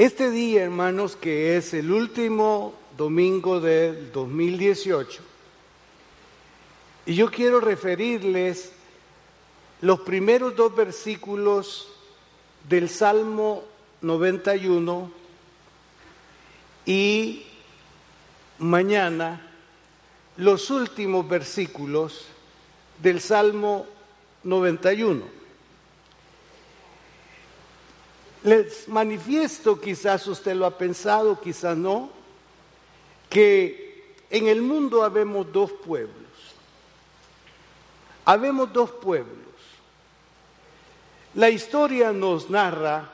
Este día, hermanos, que es el último domingo del 2018, y yo quiero referirles los primeros dos versículos del Salmo 91 y mañana los últimos versículos del Salmo 91. Les manifiesto, quizás usted lo ha pensado, quizás no, que en el mundo habemos dos pueblos. Habemos dos pueblos. La historia nos narra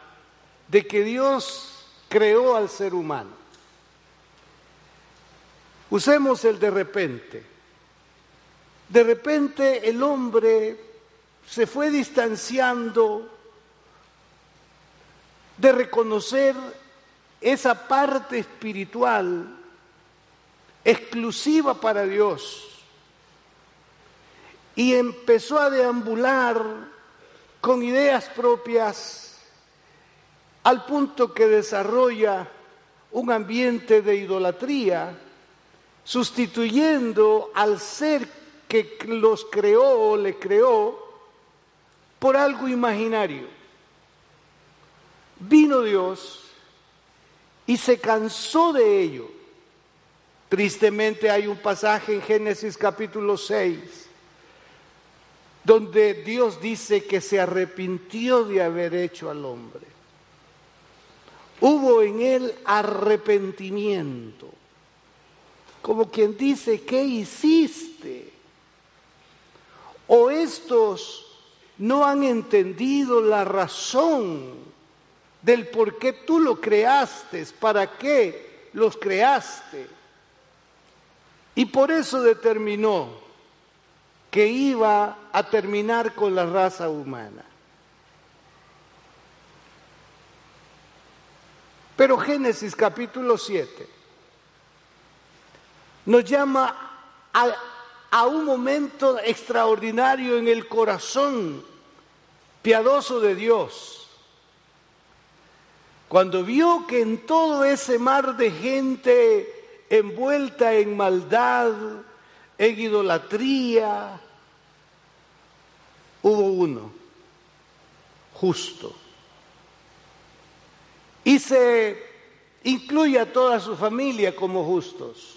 de que Dios creó al ser humano. Usemos el de repente. De repente el hombre se fue distanciando de reconocer esa parte espiritual exclusiva para Dios y empezó a deambular con ideas propias al punto que desarrolla un ambiente de idolatría, sustituyendo al ser que los creó o le creó por algo imaginario. Vino Dios y se cansó de ello. Tristemente hay un pasaje en Génesis capítulo 6 donde Dios dice que se arrepintió de haber hecho al hombre. Hubo en él arrepentimiento, como quien dice, ¿qué hiciste? O estos no han entendido la razón del por qué tú lo creaste, para qué los creaste. Y por eso determinó que iba a terminar con la raza humana. Pero Génesis capítulo 7 nos llama a, a, un momento extraordinario en el corazón piadoso de Dios cuando vio que en todo ese mar de gente envuelta en maldad, en idolatría, hubo uno, justo. Y se incluye a toda su familia como justos.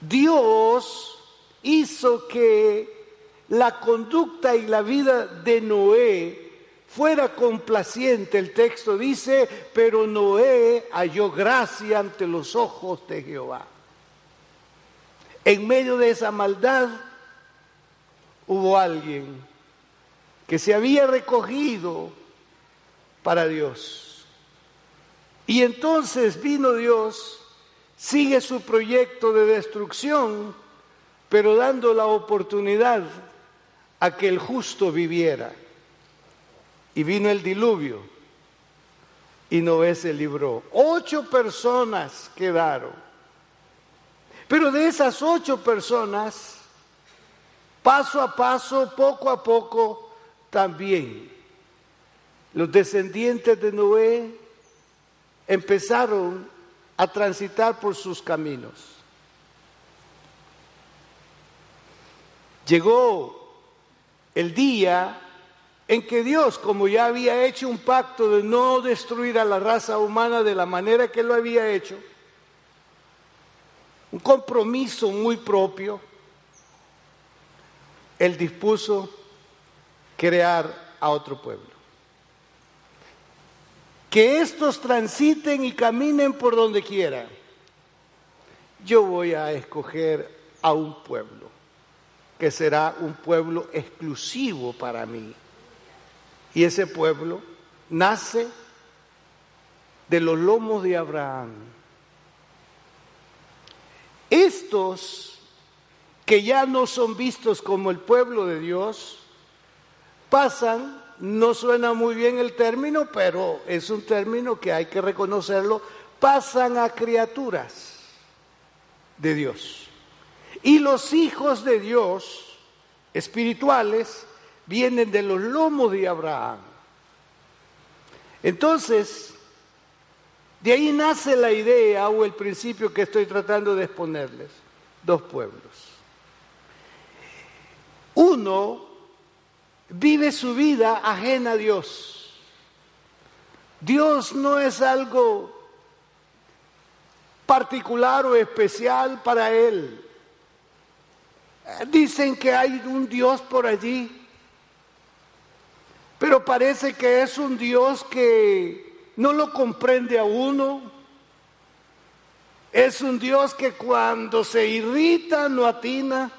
Dios hizo que la conducta y la vida de Noé fuera complaciente. El texto dice, pero Noé halló gracia ante los ojos de Jehová. En medio de esa maldad hubo alguien que se había recogido para Dios. Y entonces vino Dios, sigue su proyecto de destrucción, pero dando la oportunidad a que el justo viviera. Y vino el diluvio y Noé se libró. Ocho personas quedaron. Pero de esas ocho personas, paso a paso, poco a poco, también los descendientes de Noé empezaron a transitar por sus caminos. Llegó el día en que Dios, como ya había hecho un pacto de no destruir a la raza humana de la manera que lo había hecho, un compromiso muy propio, Él dispuso crear a otro pueblo. Que estos transiten y caminen por donde quieran. Yo voy a escoger a un pueblo, que será un pueblo exclusivo para mí y ese pueblo nace de los lomos de Abraham. Estos que ya no son vistos como el pueblo de Dios, pasan, no suena muy bien el término, pero es un término que hay que reconocerlo, pasan a criaturas de Dios. Y los hijos de Dios espirituales vienen de los lomos de Abraham. Entonces, de ahí nace la idea o el principio que estoy tratando de exponerles. Dos pueblos. Uno vive su vida ajena a Dios. Dios no es algo particular o especial para él. Dicen que hay un Dios por allí, pero parece que es un Dios que no lo comprende a uno. Es un Dios que cuando se irrita no atina.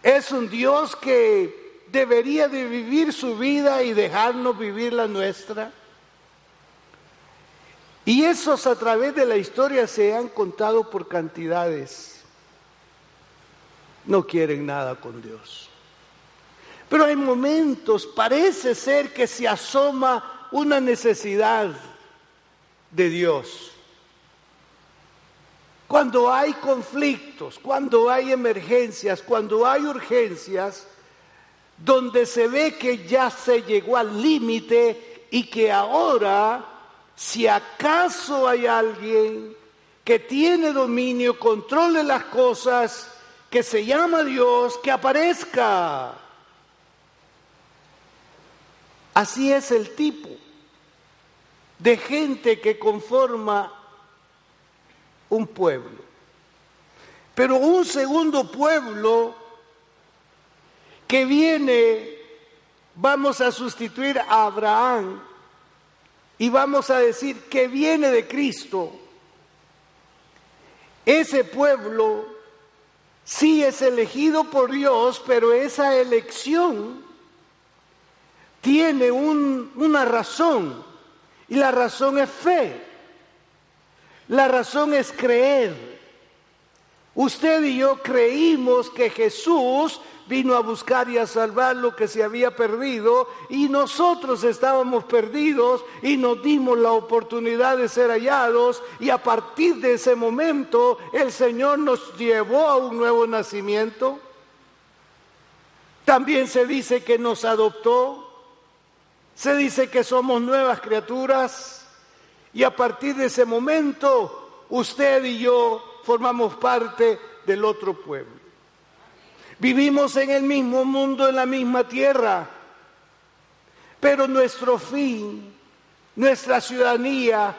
Es un Dios que debería de vivir su vida y dejarnos vivir la nuestra. Y esos a través de la historia se han contado por cantidades. No quieren nada con Dios. Pero hay momentos, parece ser que se asoma una necesidad de Dios. Cuando hay conflictos, cuando hay emergencias, cuando hay urgencias, donde se ve que ya se llegó al límite y que ahora si acaso hay alguien que tiene dominio, controle las cosas, que se llama Dios, que aparezca. Así es el tipo de gente que conforma un pueblo. Pero un segundo pueblo que viene, vamos a sustituir a Abraham, y vamos a decir que viene de Cristo, ese pueblo sí es elegido por Dios, pero esa elección tiene una razón y la razón es fe. La razón es creer. Usted y yo creímos que Jesús vino a buscar y a salvar lo que se había perdido y nosotros estábamos perdidos y nos dimos la oportunidad de ser hallados y a partir de ese momento el Señor nos llevó a un nuevo nacimiento. También se dice que nos adoptó, se dice que somos nuevas criaturas y a partir de ese momento usted y yo formamos parte del otro pueblo. Vivimos en el mismo mundo, en la misma tierra, pero nuestro fin, nuestra ciudadanía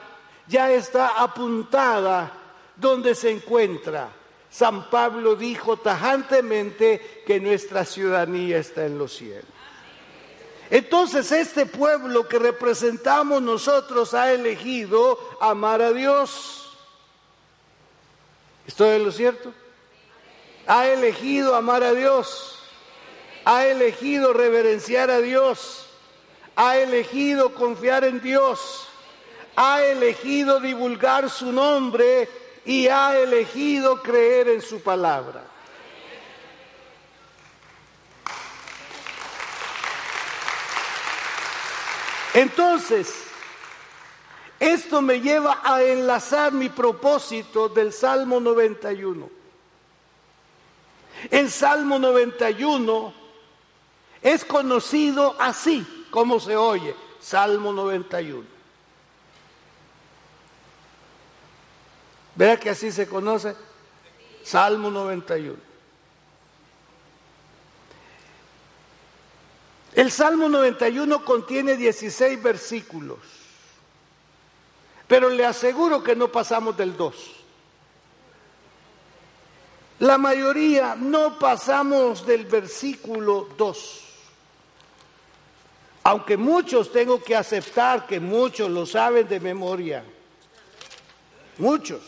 ya está apuntada donde se encuentra. San Pablo dijo tajantemente que nuestra ciudadanía está en los cielos. Entonces este pueblo que representamos nosotros ha elegido amar a Dios. ¿Estoy en lo cierto? ha elegido amar a Dios, ha elegido reverenciar a Dios, ha elegido confiar en Dios, ha elegido divulgar su nombre y ha elegido creer en su palabra. Entonces, esto me lleva a enlazar mi propósito del Salmo 91. El Salmo 91 es conocido así como se oye, Salmo 91. ¿Vea que así se conoce? Salmo 91. El Salmo 91 contiene 16 versículos, pero le aseguro que no pasamos del 2. La mayoría no pasamos del versículo 2. Aunque muchos tengo que aceptar que muchos lo saben de memoria. Muchos.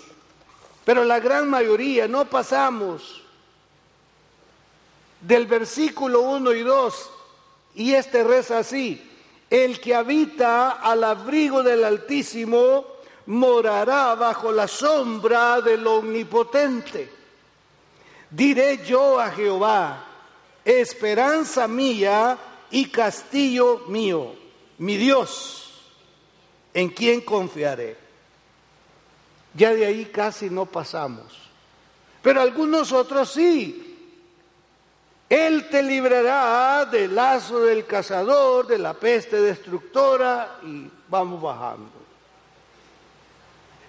Pero la gran mayoría no pasamos del versículo 1 y 2. Y este reza así. El que habita al abrigo del Altísimo morará bajo la sombra del Omnipotente. Diré yo a Jehová, esperanza mía y castillo mío, mi Dios, en quien confiaré. Ya de ahí casi no pasamos. Pero algunos otros sí. Él te librará del lazo del cazador, de la peste destructora y vamos bajando.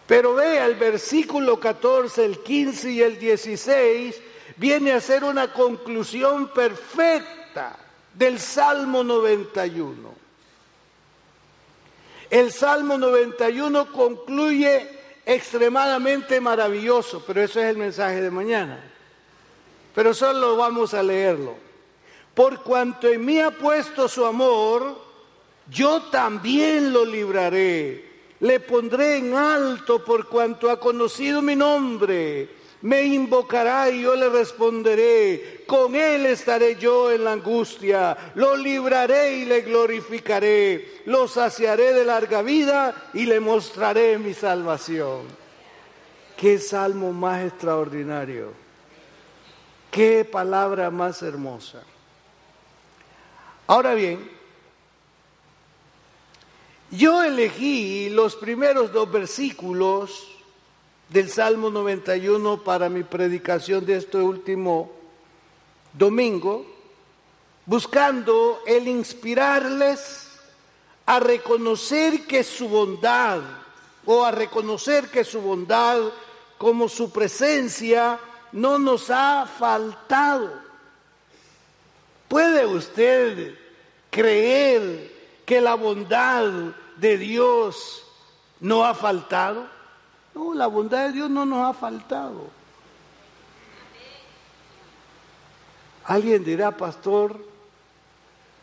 Pero vea el versículo 14, el 15 y el 16 viene a ser una conclusión perfecta del Salmo 91. El Salmo 91 concluye extremadamente maravilloso, pero eso es el mensaje de mañana. Pero solo vamos a leerlo. Por cuanto en mí ha puesto su amor, yo también lo libraré. Le pondré en alto por cuanto ha conocido mi nombre me invocará y yo le responderé. Con él estaré yo en la angustia. Lo libraré y le glorificaré. Lo saciaré de larga vida y le mostraré mi salvación. Qué salmo más extraordinario. Qué palabra más hermosa. Ahora bien, yo elegí los primeros dos versículos del Salmo 91 para mi predicación de este último domingo, buscando el inspirarles a reconocer que su bondad, o a reconocer que su bondad como su presencia no nos ha faltado. ¿Puede usted creer que la bondad de Dios no ha faltado? No, la bondad de Dios no nos ha faltado. Alguien dirá, pastor,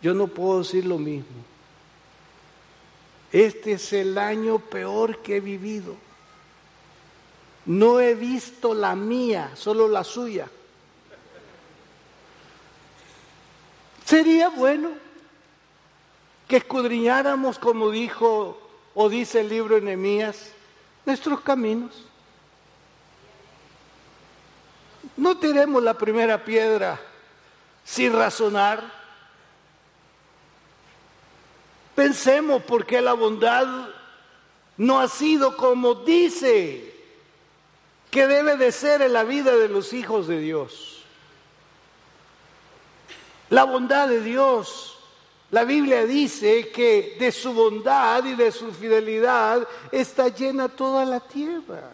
yo no puedo decir lo mismo. Este es el año peor que he vivido. No he visto la mía, solo la suya. Sería bueno que escudriñáramos, como dijo o dice el libro de Nehemías, nuestros caminos. No tiremos la primera piedra sin razonar. Pensemos por qué la bondad no ha sido como dice que debe de ser en la vida de los hijos de Dios. La bondad de Dios la Biblia dice que de su bondad y de su fidelidad está llena toda la tierra.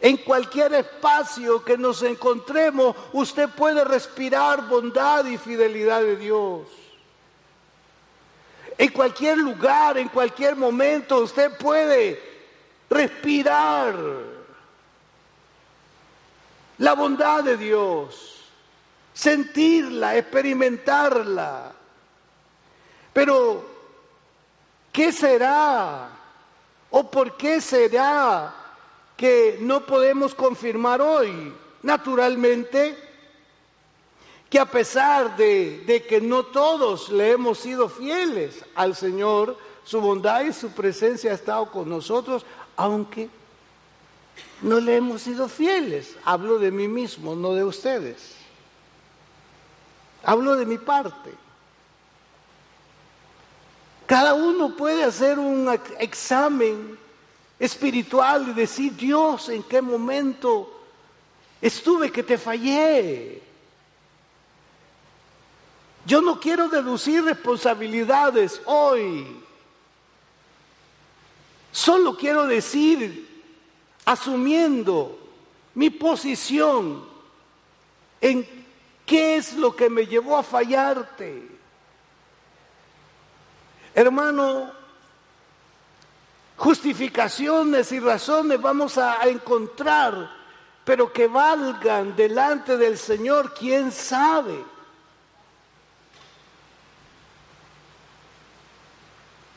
En cualquier espacio que nos encontremos, usted puede respirar bondad y fidelidad de Dios. En cualquier lugar, en cualquier momento, usted puede respirar la bondad de Dios sentirla, experimentarla. Pero, ¿qué será? ¿O por qué será que no podemos confirmar hoy? Naturalmente, que a pesar de, de, que no todos le hemos sido fieles al Señor, su bondad y su presencia ha estado con nosotros, aunque no le hemos sido fieles. Hablo de mí mismo, no de ustedes. Hablo de mi parte. Cada uno puede hacer un examen espiritual y decir, Dios, ¿en qué momento estuve que te fallé? Yo no quiero deducir responsabilidades hoy. Solo quiero decir, asumiendo mi posición en ¿Qué es lo que me llevó a fallarte? Hermano, justificaciones y razones vamos a, encontrar, pero que valgan delante del Señor, ¿quién sabe?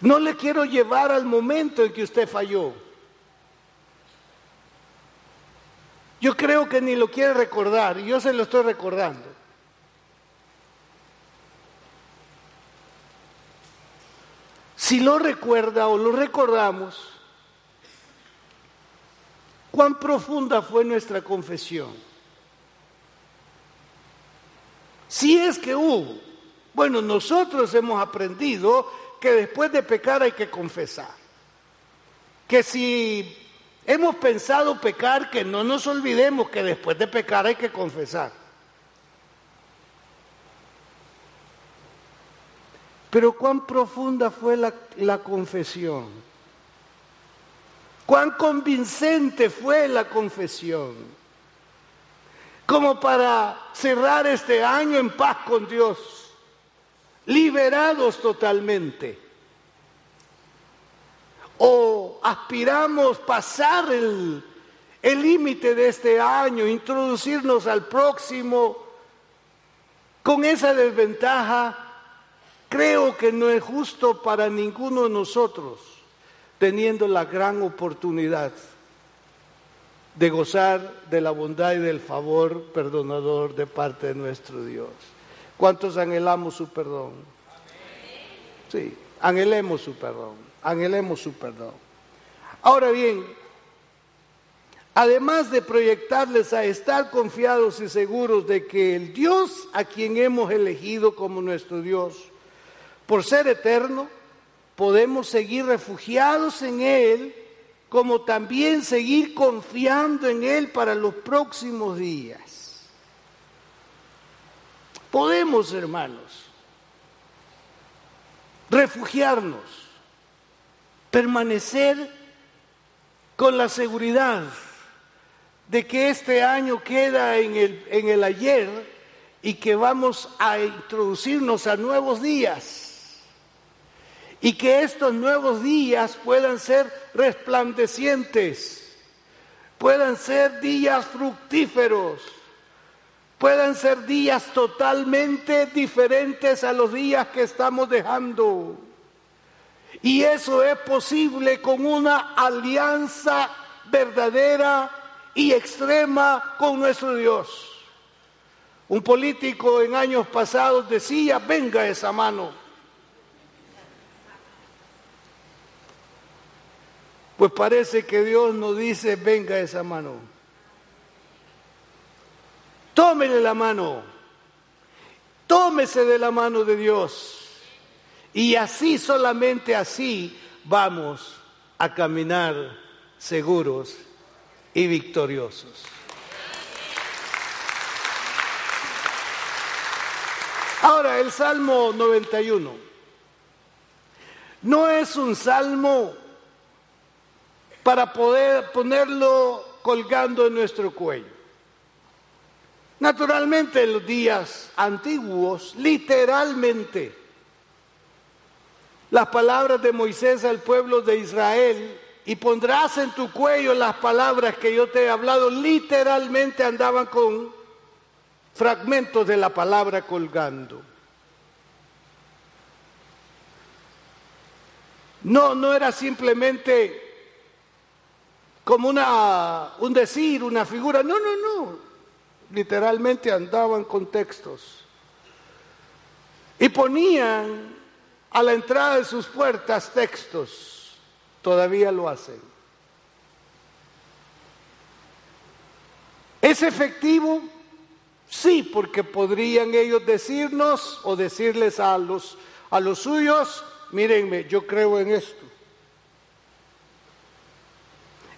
No le quiero llevar al momento en que usted falló. Yo creo que ni lo quiere recordar, y yo se lo estoy recordando. Si lo recuerda o lo recordamos, cuán profunda fue nuestra confesión. Si es que hubo, bueno, nosotros hemos aprendido que después de pecar hay que confesar. Que si hemos pensado pecar, que no nos olvidemos que después de pecar hay que confesar. Pero cuán profunda fue la, confesión. Cuán convincente fue la confesión. Como para cerrar este año en paz con Dios. Liberados totalmente. O aspiramos pasar el límite de este año, introducirnos al próximo con esa desventaja Creo que no es justo para ninguno de nosotros, teniendo la gran oportunidad de gozar de la bondad y del favor perdonador de parte de nuestro Dios. ¿Cuántos anhelamos su perdón? Sí, anhelemos su perdón, anhelemos su perdón. Ahora bien, además de proyectarles a estar confiados y seguros de que el Dios a quien hemos elegido como nuestro Dios, por ser eterno, podemos seguir refugiados en Él, como también seguir confiando en Él para los próximos días. Podemos, hermanos, refugiarnos, permanecer con la seguridad de que este año queda en el, en el ayer y que vamos a introducirnos a nuevos días y que estos nuevos días puedan ser resplandecientes, puedan ser días fructíferos, puedan ser días totalmente diferentes a los días que estamos dejando. Y eso es posible con una alianza verdadera y extrema con nuestro Dios. Un político en años pasados decía, venga esa mano. Pues parece que Dios nos dice, venga esa mano. Tómele la mano. Tómese de la mano de Dios. Y así, solamente así, vamos a caminar seguros y victoriosos. Ahora, el Salmo 91 no es un salmo para poder ponerlo colgando en nuestro cuello. Naturalmente en los días antiguos, literalmente, las palabras de Moisés al pueblo de Israel, y pondrás en tu cuello las palabras que yo te he hablado, literalmente andaban con fragmentos de la palabra colgando. No, no era simplemente como una, un decir, una figura. No, no, no. Literalmente andaban con textos. Y ponían a la entrada de sus puertas textos. Todavía lo hacen. ¿Es efectivo? Sí, porque podrían ellos decirnos o decirles a los, a los suyos, mírenme, yo creo en esto.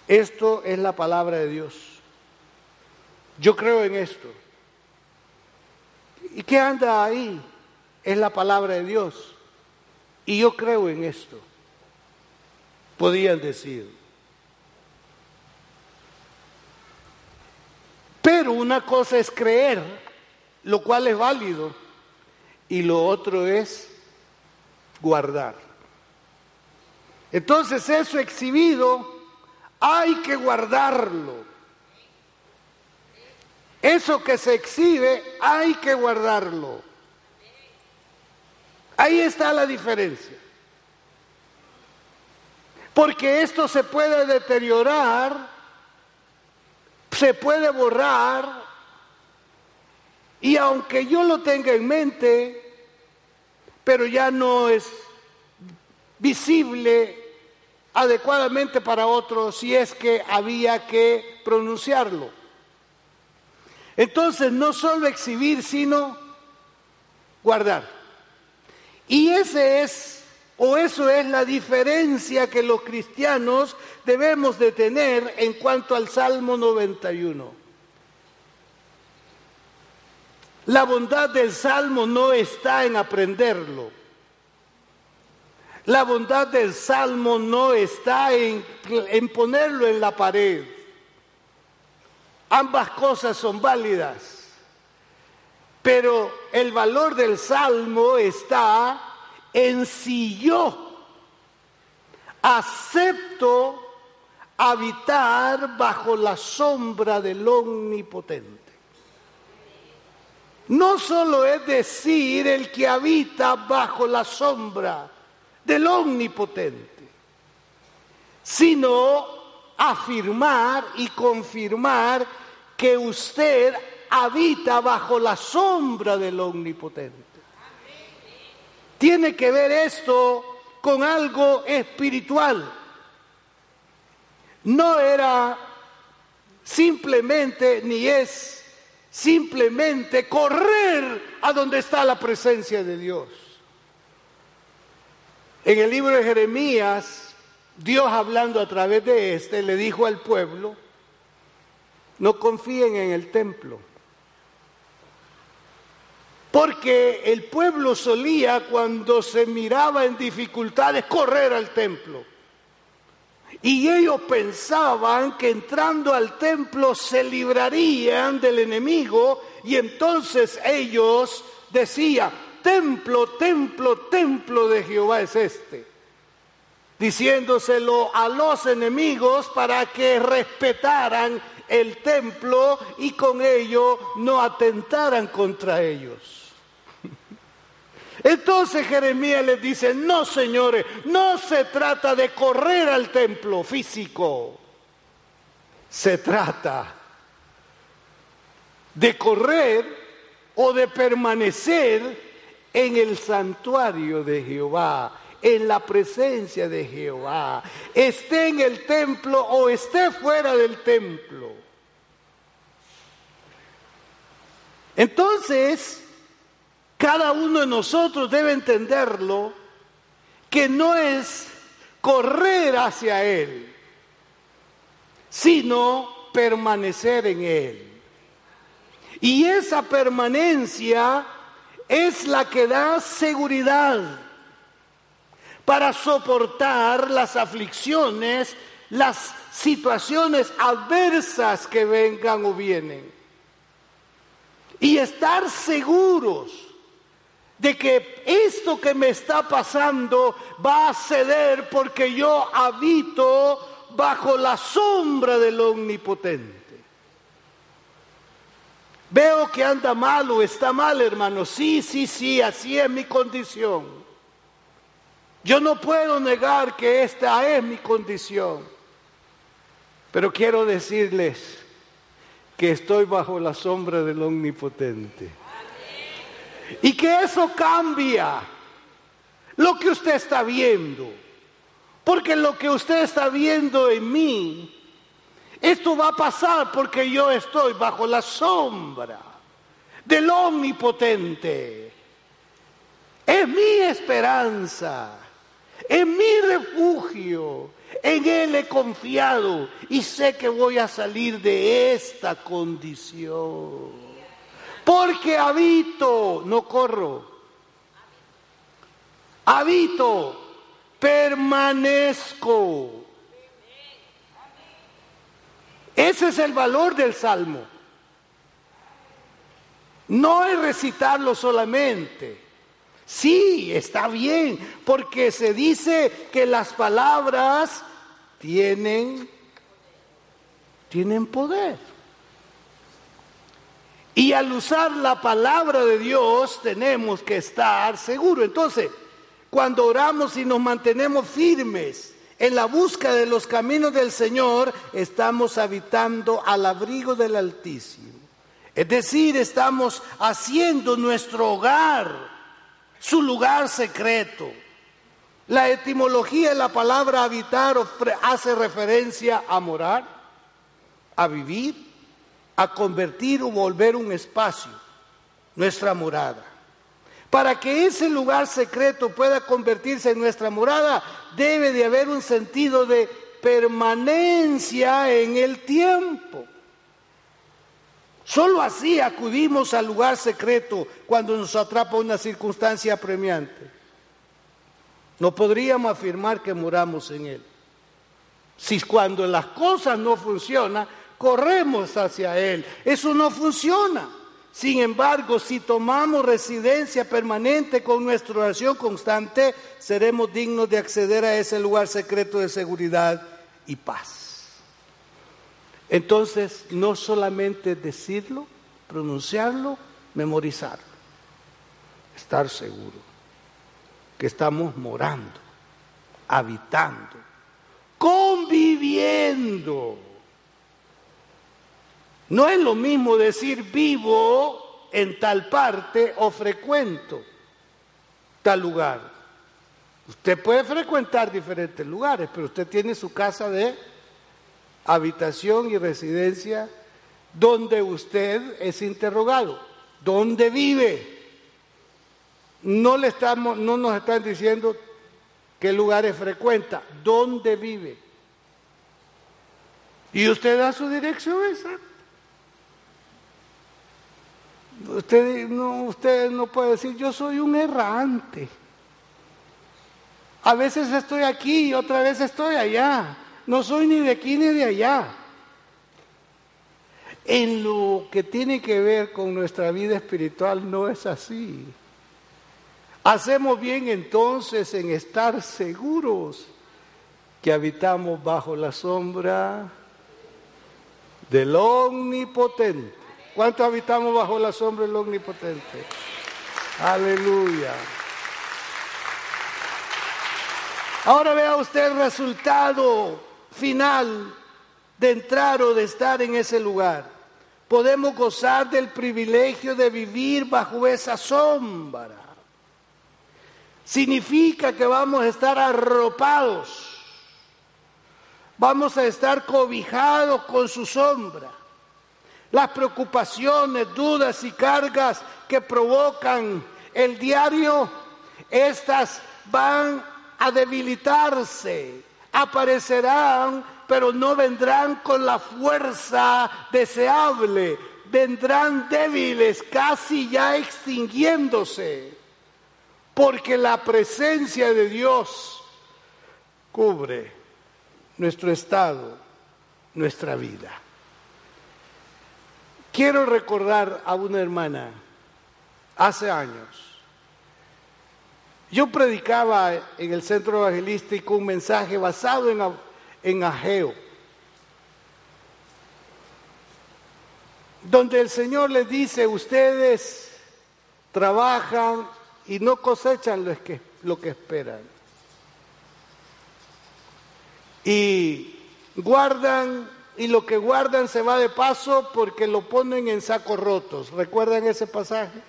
Esto es la palabra de Dios. Yo creo en esto. ¿Y qué anda ahí? Es la palabra de Dios. Y yo creo en esto. Podían decir. Pero una cosa es creer, lo cual es válido, y lo otro es guardar. Entonces eso exhibido hay que guardarlo. Eso que se exhibe, hay que guardarlo. Ahí está la diferencia. Porque esto se puede deteriorar, se puede borrar, y aunque yo lo tenga en mente, pero ya no es visible adecuadamente para otros si es que había que pronunciarlo. Entonces, no solo exhibir, sino guardar. Y ese es, o eso es la diferencia que los cristianos debemos de tener en cuanto al Salmo 91. La bondad del Salmo no está en aprenderlo. La bondad del Salmo no está en, en ponerlo en la pared. Ambas cosas son válidas. Pero el valor del Salmo está en si yo acepto habitar bajo la sombra del Omnipotente. No solo es decir el que habita bajo la sombra del Omnipotente, sino afirmar y confirmar que usted habita bajo la sombra del Omnipotente. Tiene que ver esto con algo espiritual. No era simplemente, ni es simplemente correr a donde está la presencia de Dios. En el libro de Jeremías, Dios hablando a través de este, le dijo al pueblo, no confíen en el templo. Porque el pueblo solía, cuando se miraba en dificultades, correr al templo. Y ellos pensaban que entrando al templo se librarían del enemigo y entonces ellos decían, templo, templo, templo de Jehová es este, diciéndoselo a los enemigos para que respetaran el templo y con ello no atentaran contra ellos. Entonces Jeremías les dice, no señores, no se trata de correr al templo físico, se trata de correr o de permanecer en el santuario de Jehová, en la presencia de Jehová, esté en el templo o esté fuera del templo. Entonces, cada uno de nosotros debe entenderlo que no es correr hacia Él, sino permanecer en Él. Y esa permanencia es la que da seguridad para soportar las aflicciones, las situaciones adversas que vengan o vienen. Y estar seguros de que esto que me está pasando va a ceder porque yo habito bajo la sombra del omnipotente. Veo que anda mal o está mal, hermano. Sí, sí, sí, así es mi condición. Yo no puedo negar que esta es mi condición. Pero quiero decirles que estoy bajo la sombra del omnipotente. Y que eso cambia lo que usted está viendo. Porque lo que usted está viendo en mí, esto va a pasar porque yo estoy bajo la sombra del omnipotente. Es mi esperanza, es mi refugio. En Él he confiado y sé que voy a salir de esta condición porque habito, no corro, habito, permanezco. Ese es el valor del salmo. No es recitarlo solamente. Sí, está bien, porque se dice que las palabras tienen, tienen poder. Y al usar la palabra de Dios tenemos que estar seguros. Entonces, cuando oramos y nos mantenemos firmes en la búsqueda de los caminos del Señor, estamos habitando al abrigo del Altísimo. Es decir, estamos haciendo nuestro hogar su lugar secreto. La etimología de la palabra habitar hace referencia a morar, a vivir, a convertir o volver un espacio, nuestra morada. Para que ese lugar secreto pueda convertirse en nuestra morada, debe de haber un sentido de permanencia en el tiempo. Solo así acudimos al lugar secreto cuando nos atrapa una circunstancia apremiante. No podríamos afirmar que moramos en Él. Si cuando las cosas no funcionan, corremos hacia Él. Eso no funciona. Sin embargo, si tomamos residencia permanente con nuestra oración constante, seremos dignos de acceder a ese lugar secreto de seguridad y paz. Entonces, no solamente decirlo, pronunciarlo, memorizarlo, estar seguro que estamos morando, habitando, conviviendo. No es lo mismo decir vivo en tal parte o frecuento tal lugar. Usted puede frecuentar diferentes lugares, pero usted tiene su casa de habitación y residencia donde usted es interrogado. ¿Dónde vive? No, le estamos, no nos están diciendo qué lugares frecuenta, dónde vive. Y usted da su dirección esa. Usted no, usted no puede decir, yo soy un errante. A veces estoy aquí y otra vez estoy allá. No soy ni de aquí ni de allá. En lo que tiene que ver con nuestra vida espiritual no es así. Hacemos bien entonces en estar seguros que habitamos bajo la sombra del Omnipotente. ¿Cuánto habitamos bajo la sombra del Omnipotente? Aleluya. Ahora vea usted el resultado final de entrar o de estar en ese lugar. Podemos gozar del privilegio de vivir bajo esa sombra significa que vamos a estar arropados, vamos a estar cobijados con su sombra. Las preocupaciones, dudas y cargas que provocan el diario, estas van a debilitarse, aparecerán, pero no vendrán con la fuerza deseable, vendrán débiles, casi ya extinguiéndose porque la presencia de Dios cubre nuestro estado, nuestra vida. Quiero recordar a una hermana hace años. Yo predicaba en el centro evangelístico un mensaje basado en, en Ageo, donde el Señor les dice, ustedes trabajan y no cosechan lo que, lo que esperan. Y guardan y lo que guardan se va de paso porque lo ponen en sacos rotos. ¿Recuerdan ese pasaje?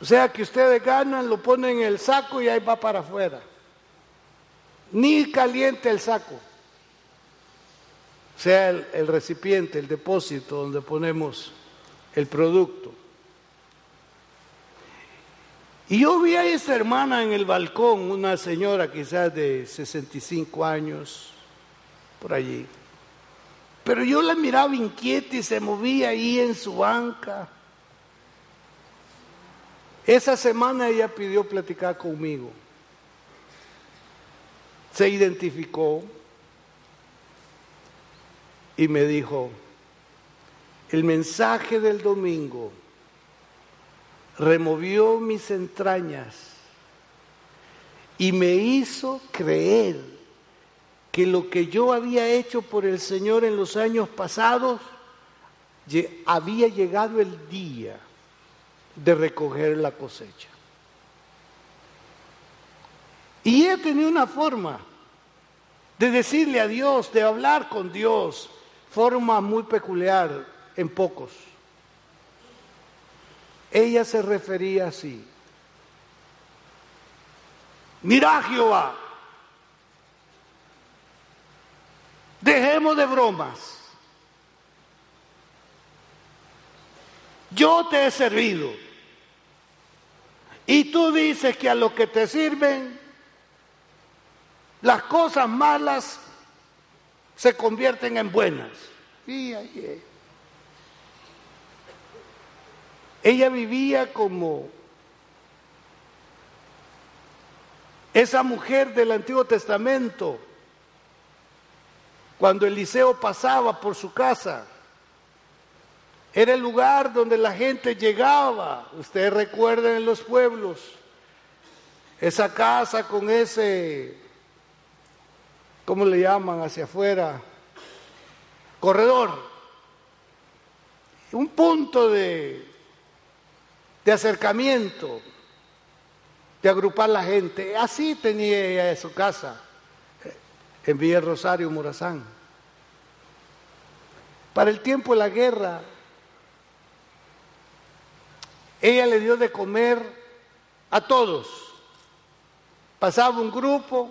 O sea que ustedes ganan, lo ponen en el saco y ahí va para afuera. Ni caliente el saco. O sea, el, recipiente, el depósito donde ponemos el producto. Y yo vi a esa hermana en el balcón, una señora quizás de 65 años, por allí. Pero yo la miraba inquieta y se movía ahí en su banca. Esa semana ella pidió platicar conmigo. Se identificó y me dijo, el mensaje del domingo removió mis entrañas y me hizo creer que lo que yo había hecho por el Señor en los años pasados, había llegado el día de recoger la cosecha. Y he tenido una forma de decirle a Dios, de hablar con Dios, forma muy peculiar en pocos. Ella se refería así. Mira Jehová, dejemos de bromas. Yo te he servido. Y tú dices que a los que te sirven, las cosas malas se convierten en buenas. Y ahí Ella vivía como esa mujer del Antiguo Testamento, cuando Eliseo pasaba por su casa. Era el lugar donde la gente llegaba. Ustedes recuerdan en los pueblos. Esa casa con ese, ¿cómo le llaman hacia afuera? Corredor. Un punto de, de acercamiento, de agrupar la gente. Así tenía ella su casa en Villa Rosario, Morazán. Para el tiempo de la guerra, ella le dio de comer a todos. Pasaba un grupo,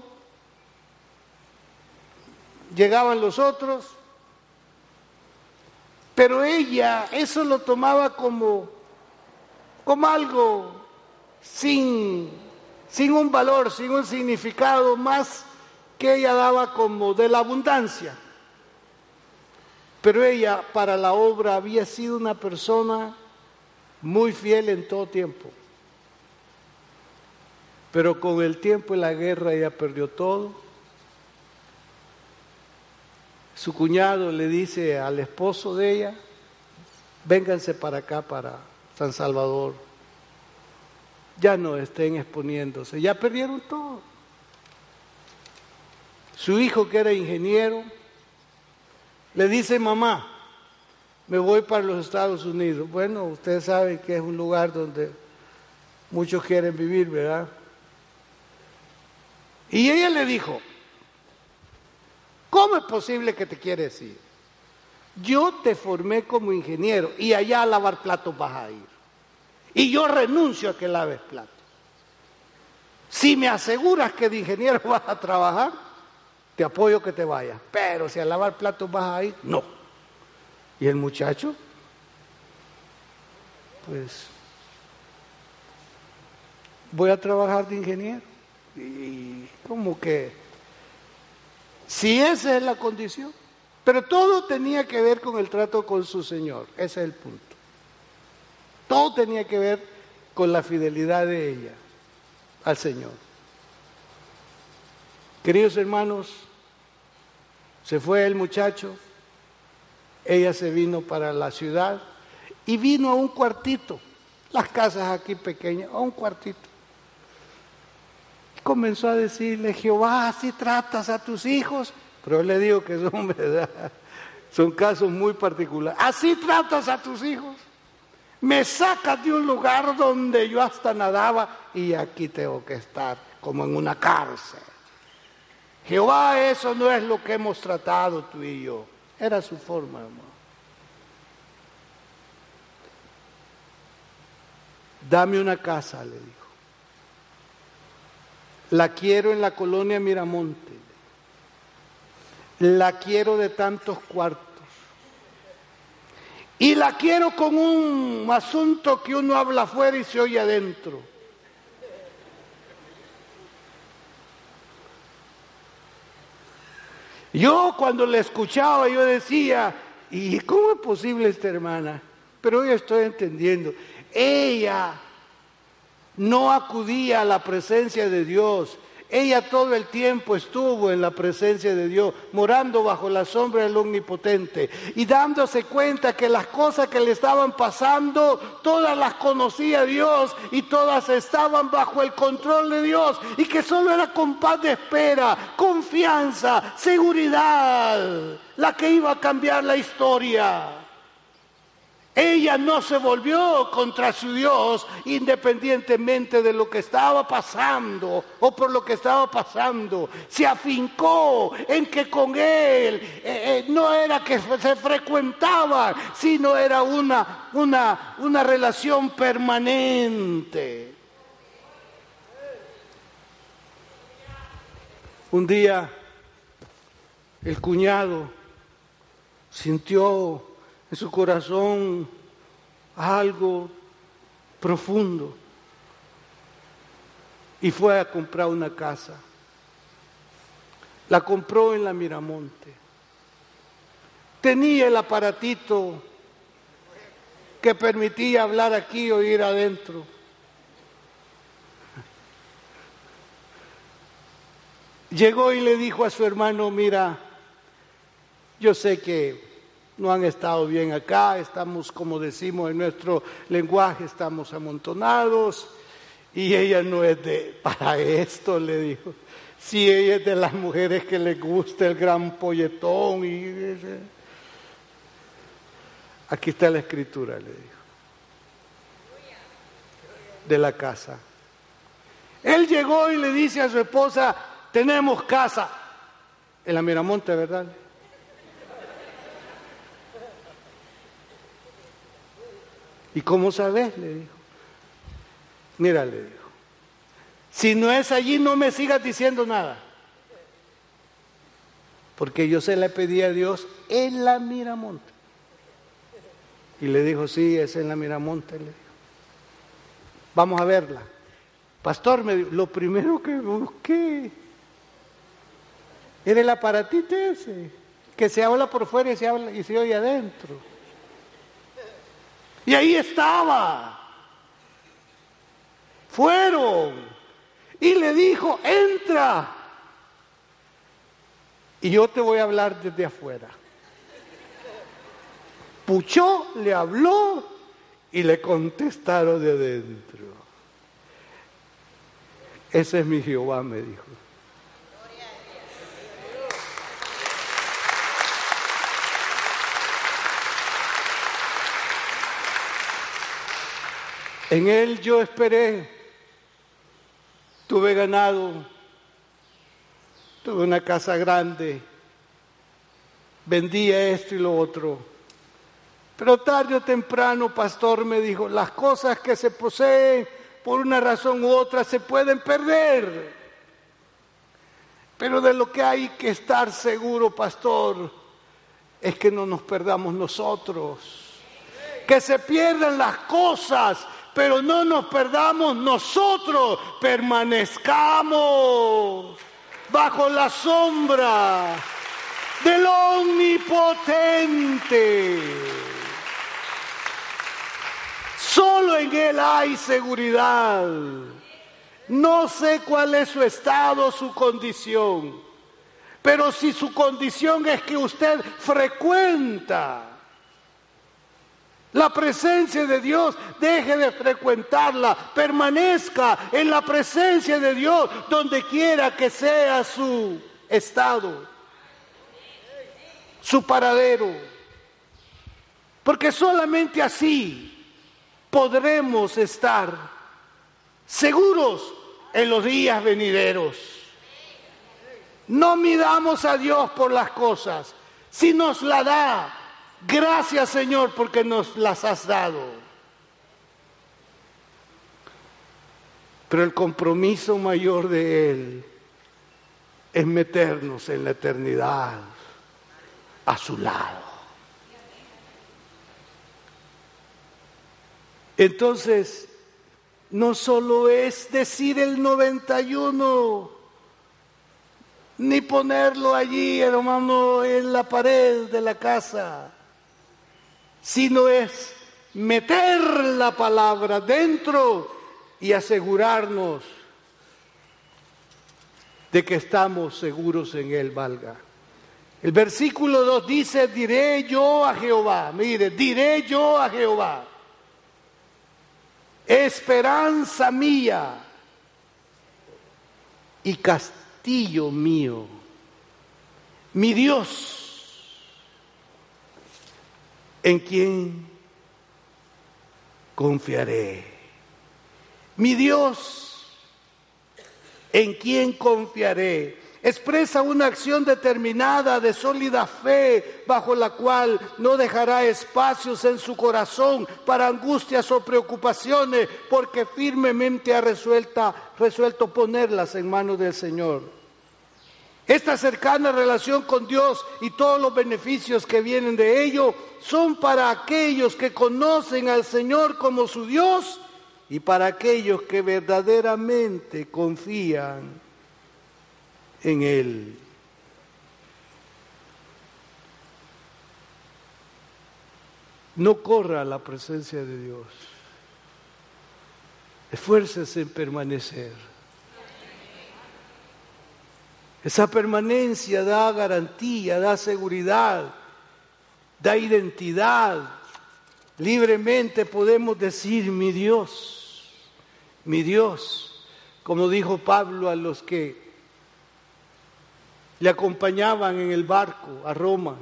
llegaban los otros, pero ella eso lo tomaba como como algo sin, sin un valor, sin un significado más que ella daba como de la abundancia. Pero ella para la obra había sido una persona muy fiel en todo tiempo. Pero con el tiempo y la guerra ella perdió todo. Su cuñado le dice al esposo de ella, vénganse para acá, para San Salvador, ya no estén exponiéndose, ya perdieron todo. Su hijo que era ingeniero le dice, mamá, me voy para los Estados Unidos. Bueno, ustedes saben que es un lugar donde muchos quieren vivir, ¿verdad? Y ella le dijo, ¿cómo es posible que te quieres ir? Yo te formé como ingeniero y allá a lavar platos vas a ir. Y yo renuncio a que laves platos. Si me aseguras que de ingeniero vas a trabajar, te apoyo que te vayas. Pero si a lavar platos vas a ir, no. Y el muchacho, pues, voy a trabajar de ingeniero. Y como que, si esa es la condición, pero todo tenía que ver con el trato con su Señor, ese es el punto. Todo tenía que ver con la fidelidad de ella al Señor. Queridos hermanos, se fue el muchacho, ella se vino para la ciudad y vino a un cuartito, las casas aquí pequeñas, a un cuartito. Comenzó a decirle, Jehová, si tratas a tus hijos, pero le digo que son verdad, son casos muy particulares. Así tratas a tus hijos. Me sacas de un lugar donde yo hasta nadaba y aquí tengo que estar como en una cárcel. Jehová, eso no es lo que hemos tratado tú y yo. Era su forma, hermano. Dame una casa, le dijo. La quiero en la colonia Miramonte la quiero de tantos cuartos. Y la quiero con un asunto que uno habla afuera y se oye adentro. Yo cuando le escuchaba, yo decía, ¿y cómo es posible esta hermana? Pero hoy estoy entendiendo. Ella no acudía a la presencia de Dios. Ella todo el tiempo estuvo en la presencia de Dios, morando bajo la sombra del Omnipotente y dándose cuenta que las cosas que le estaban pasando, todas las conocía Dios y todas estaban bajo el control de Dios y que solo era con de espera, confianza, seguridad, la que iba a cambiar la historia. Ella no se volvió contra su Dios independientemente de lo que estaba pasando o por lo que estaba pasando. Se afincó en que con Él eh, eh, no era que se frecuentaba, sino era una, una, una relación permanente. Un día el cuñado sintió en su corazón algo profundo y fue a comprar una casa. La compró en la Miramonte. Tenía el aparatito que permitía hablar aquí o ir adentro. Llegó y le dijo a su hermano, mira, yo sé que no han estado bien acá, estamos, como decimos en nuestro lenguaje, estamos amontonados, y ella no es de para esto, le dijo. Si ella es de las mujeres que le gusta el gran polletón y aquí está la escritura, le dijo. De la casa. Él llegó y le dice a su esposa, tenemos casa en la Miramonte, ¿verdad? ¿Y cómo sabes? Le dijo. Mira, le dijo. Si no es allí, no me sigas diciendo nada. Porque yo se le pedí a Dios en la Miramonte. Y le dijo, sí, es en la Miramonte. Le dijo. Vamos a verla. Pastor, me dijo, lo primero que busqué era el aparatito ese, que se habla por fuera y se, habla, y se oye adentro. Y ahí estaba. Fueron. Y le dijo, entra. Y yo te voy a hablar desde afuera. Puchó, le habló y le contestaron de adentro. Ese es mi Jehová, me dijo. En él yo esperé, tuve ganado, tuve una casa grande, vendía esto y lo otro. Pero tarde o temprano, pastor me dijo, las cosas que se poseen por una razón u otra se pueden perder. Pero de lo que hay que estar seguro, pastor, es que no nos perdamos nosotros. Que se pierdan las cosas, pero no nos perdamos nosotros, permanezcamos bajo la sombra del omnipotente. Solo en Él hay seguridad. No sé cuál es su estado, su condición, pero si su condición es que usted frecuenta la presencia de Dios, deje de frecuentarla, permanezca en la presencia de Dios donde quiera que sea su estado, su paradero. Porque solamente así podremos estar seguros en los días venideros. No midamos a Dios por las cosas. Si nos la da, Gracias Señor porque nos las has dado. Pero el compromiso mayor de Él es meternos en la eternidad a su lado. Entonces, no solo es decir el 91, ni ponerlo allí, hermano, en la pared de la casa sino es meter la palabra dentro y asegurarnos de que estamos seguros en Él, valga. El versículo 2 dice, diré yo a Jehová, mire, diré yo a Jehová, esperanza mía y castillo mío, mi Dios ¿En quién confiaré? Mi Dios, ¿en quién confiaré? Expresa una acción determinada de sólida fe bajo la cual no dejará espacios en su corazón para angustias o preocupaciones porque firmemente ha resuelto ponerlas en manos del Señor. Esta cercana relación con Dios y todos los beneficios que vienen de ello son para aquellos que conocen al Señor como su Dios y para aquellos que verdaderamente confían en Él. No corra la presencia de Dios. Esfuércese en permanecer. Esa permanencia da garantía, da seguridad, da identidad. Libremente podemos decir mi Dios, mi Dios, como dijo Pablo a los que le acompañaban en el barco a Roma.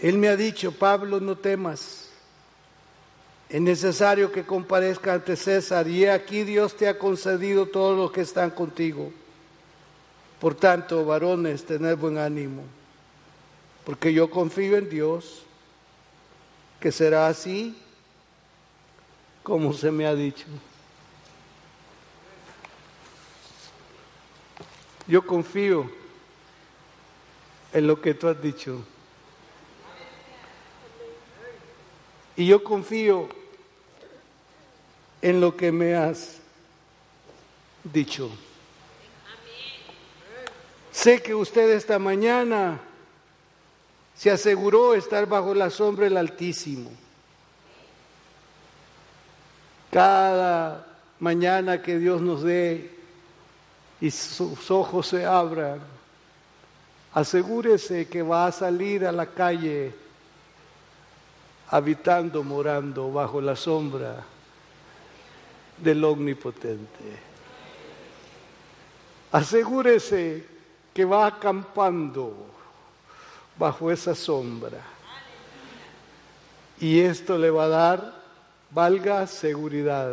Él me ha dicho, Pablo, no temas. Es necesario que comparezca ante César y aquí Dios te ha concedido todos los que están contigo. Por tanto, varones, tened buen ánimo, porque yo confío en Dios, que será así como se me ha dicho. Yo confío en lo que tú has dicho. Y yo confío en lo que me has dicho. Sé que usted esta mañana se aseguró estar bajo la sombra del Altísimo. Cada mañana que Dios nos dé y sus ojos se abran, asegúrese que va a salir a la calle habitando, morando bajo la sombra del Omnipotente. Asegúrese que va acampando bajo esa sombra. Y esto le va a dar, valga seguridad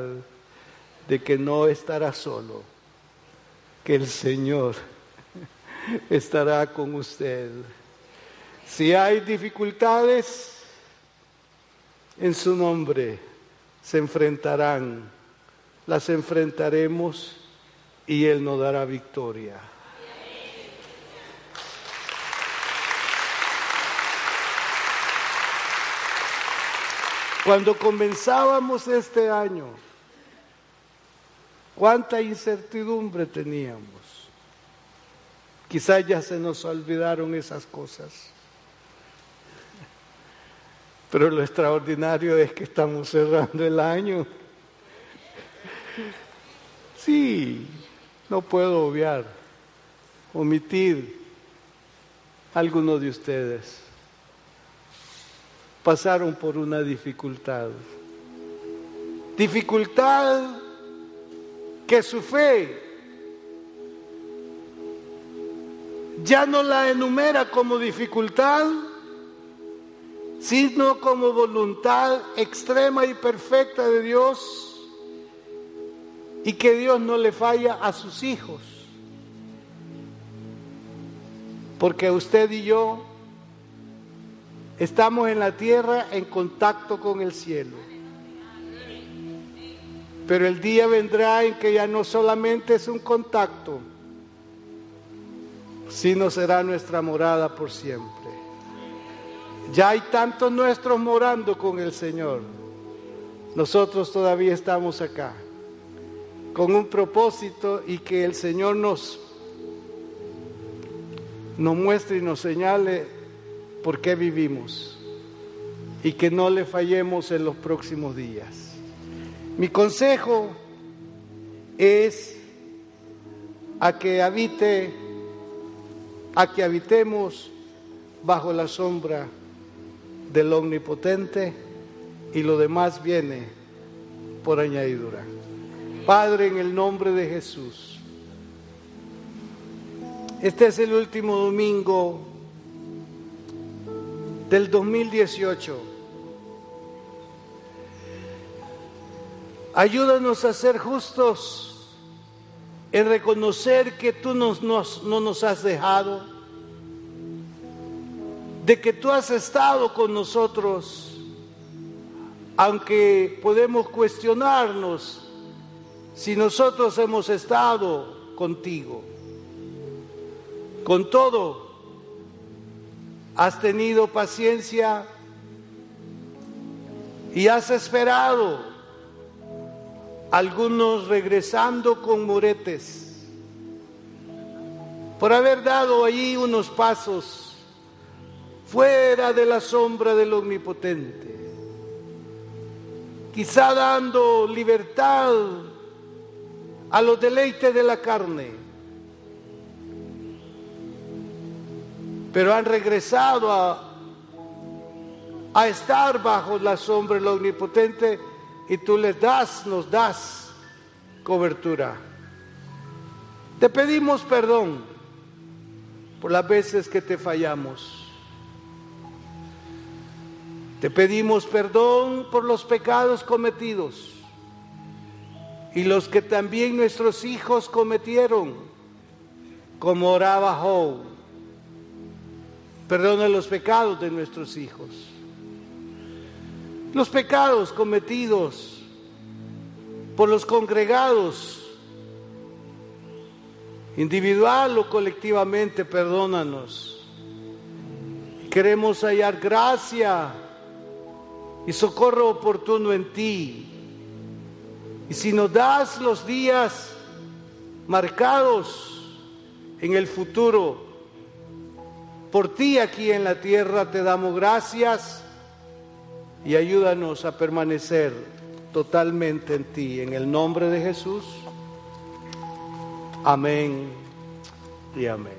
de que no estará solo, que el Señor estará con usted. Si hay dificultades, en su nombre se enfrentarán, las enfrentaremos y Él nos dará victoria. Cuando comenzábamos este año, cuánta incertidumbre teníamos. Quizás ya se nos olvidaron esas cosas. Pero lo extraordinario es que estamos cerrando el año. Sí, no puedo obviar, omitir algunos de ustedes. Pasaron por una dificultad. Dificultad que su fe ya no la enumera como dificultad, sino como voluntad extrema y perfecta de Dios y que Dios no le falla a sus hijos. Porque usted y yo estamos en la tierra en contacto con el cielo. Pero el día vendrá en que ya no solamente es un contacto, sino será nuestra morada por siempre. Ya hay tantos nuestros morando con el Señor. Nosotros todavía estamos acá con un propósito y que el Señor nos, nos muestre y nos señale por qué vivimos y que no le fallemos en los próximos días. Mi consejo es a que habite, a que habitemos bajo la sombra del Omnipotente y lo demás viene por añadidura. Padre, en el nombre de Jesús, este es el último domingo del 2018. Ayúdanos a ser justos en reconocer que tú nos, no nos has dejado de que tú has estado con nosotros, aunque podemos cuestionarnos si nosotros hemos estado contigo. Con todo, has tenido paciencia y has esperado, algunos regresando con moretes, por haber dado allí unos pasos fuera de la sombra del Omnipotente, quizá dando libertad a los deleites de la carne, pero han regresado a a estar bajo la sombra del Omnipotente y tú les das, nos das cobertura. Te pedimos perdón por las veces que te fallamos. Te pedimos perdón por los pecados cometidos y los que también nuestros hijos cometieron, como oraba Job. Perdona los pecados de nuestros hijos los pecados cometidos por los congregados, individual o colectivamente, perdónanos. Queremos hallar gracia y socorro oportuno en ti. Y si nos das los días marcados en el futuro, por ti aquí en la tierra te damos gracias y ayúdanos a permanecer totalmente en ti. En el nombre de Jesús. Amén y amén.